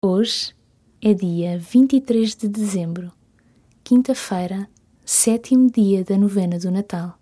Hoje é dia 23 de dezembro, quinta-feira, sétimo dia da novena do Natal.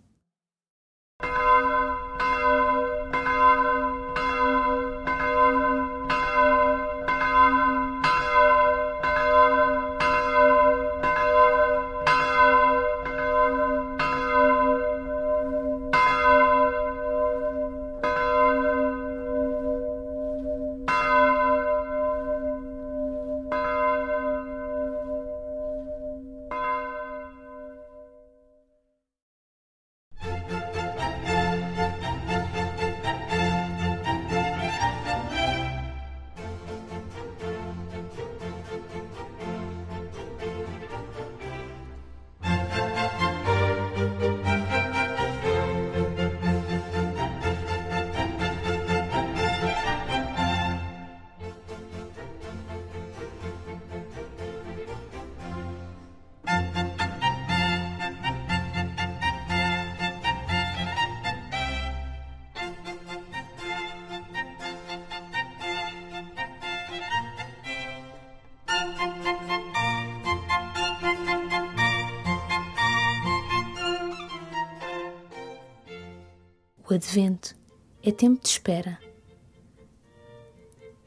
O advento é tempo de espera.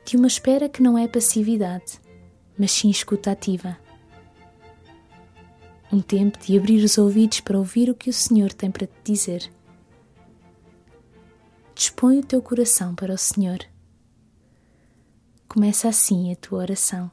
De uma espera que não é passividade, mas sim escuta ativa. Um tempo de abrir os ouvidos para ouvir o que o Senhor tem para te dizer. Dispõe o teu coração para o Senhor. Começa assim a tua oração.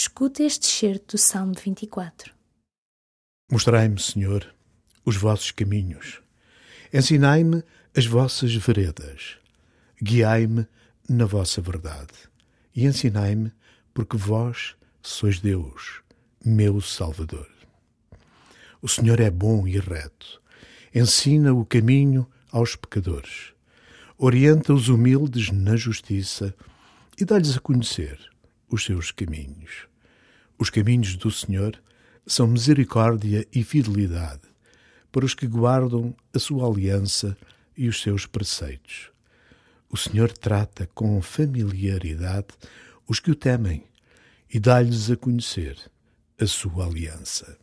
Escuta este certo do Salmo 24. Mostrai-me, Senhor, os vossos caminhos. Ensinai-me as vossas veredas. Guiai-me na vossa verdade. E ensinai-me, porque vós sois Deus, meu Salvador. O Senhor é bom e reto. Ensina o caminho aos pecadores. Orienta os humildes na justiça e dá-lhes a conhecer os seus caminhos. Os caminhos do Senhor são misericórdia e fidelidade para os que guardam a sua aliança e os seus preceitos. O Senhor trata com familiaridade os que o temem e dá-lhes a conhecer a sua aliança.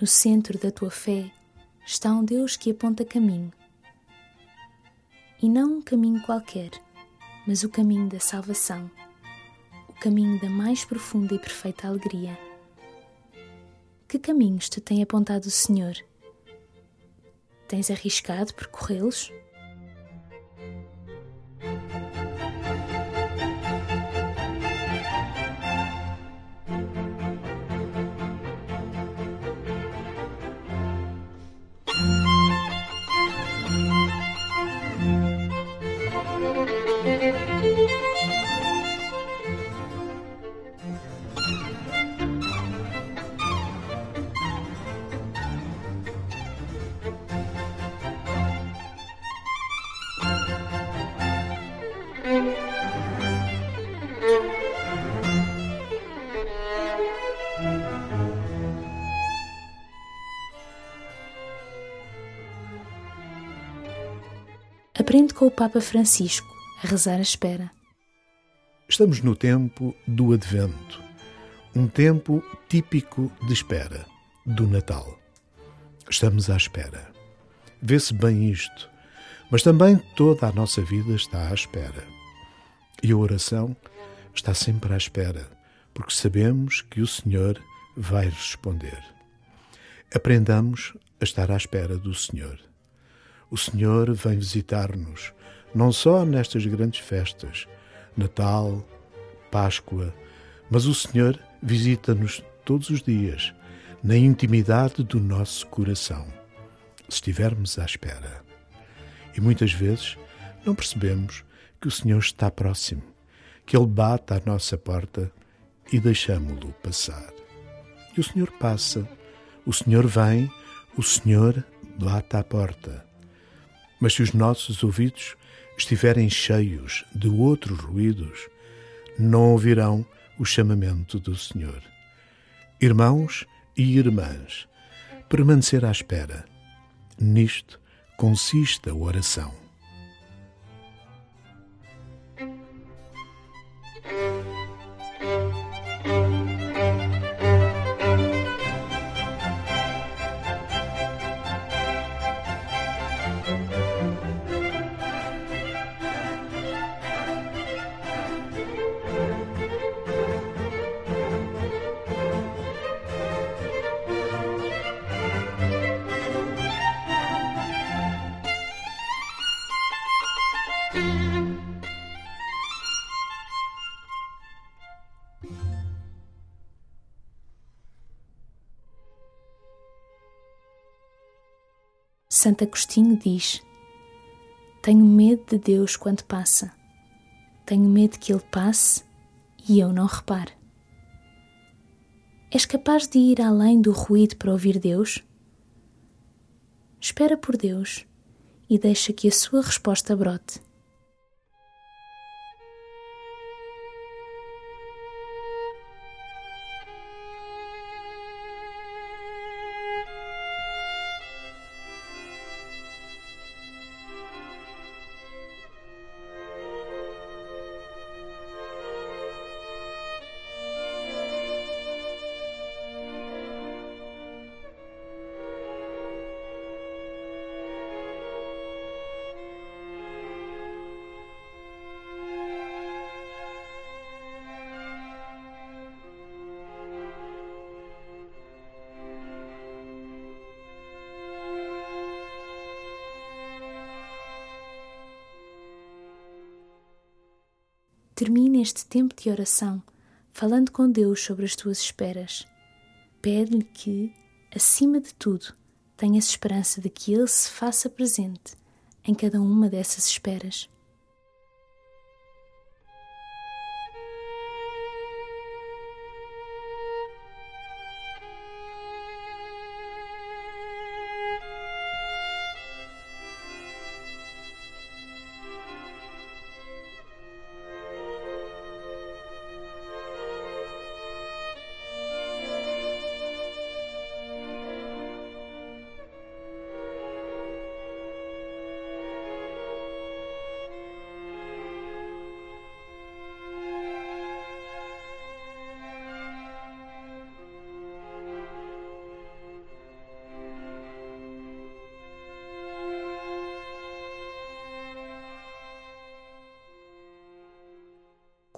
No centro da tua fé está um Deus que aponta caminho. E não um caminho qualquer, mas o caminho da salvação, o caminho da mais profunda e perfeita alegria. Que caminhos te tem apontado o Senhor? Tens arriscado percorrê-los? Aprende com o Papa Francisco a rezar à espera. Estamos no tempo do Advento, um tempo típico de espera, do Natal. Estamos à espera. Vê-se bem isto, mas também toda a nossa vida está à espera. E a oração está sempre à espera, porque sabemos que o Senhor vai responder. Aprendamos a estar à espera do Senhor o Senhor vem visitar-nos, não só nestas grandes festas, Natal, Páscoa, mas o Senhor visita-nos todos os dias, na intimidade do nosso coração, se estivermos à espera. E muitas vezes não percebemos que o Senhor está próximo, que Ele bate à nossa porta e deixamo-lo passar. E o Senhor passa, o Senhor vem, o Senhor bate à porta. Mas se os nossos ouvidos estiverem cheios de outros ruídos, não ouvirão o chamamento do Senhor. Irmãos e irmãs, permanecer à espera. Nisto consiste a oração. Santo Agostinho diz: Tenho medo de Deus quando passa. Tenho medo que Ele passe e eu não repare. És capaz de ir além do ruído para ouvir Deus? Espera por Deus e deixa que a sua resposta brote. Termina este tempo de oração falando com Deus sobre as tuas esperas. Pede-lhe que, acima de tudo, tenhas esperança de que Ele se faça presente em cada uma dessas esperas.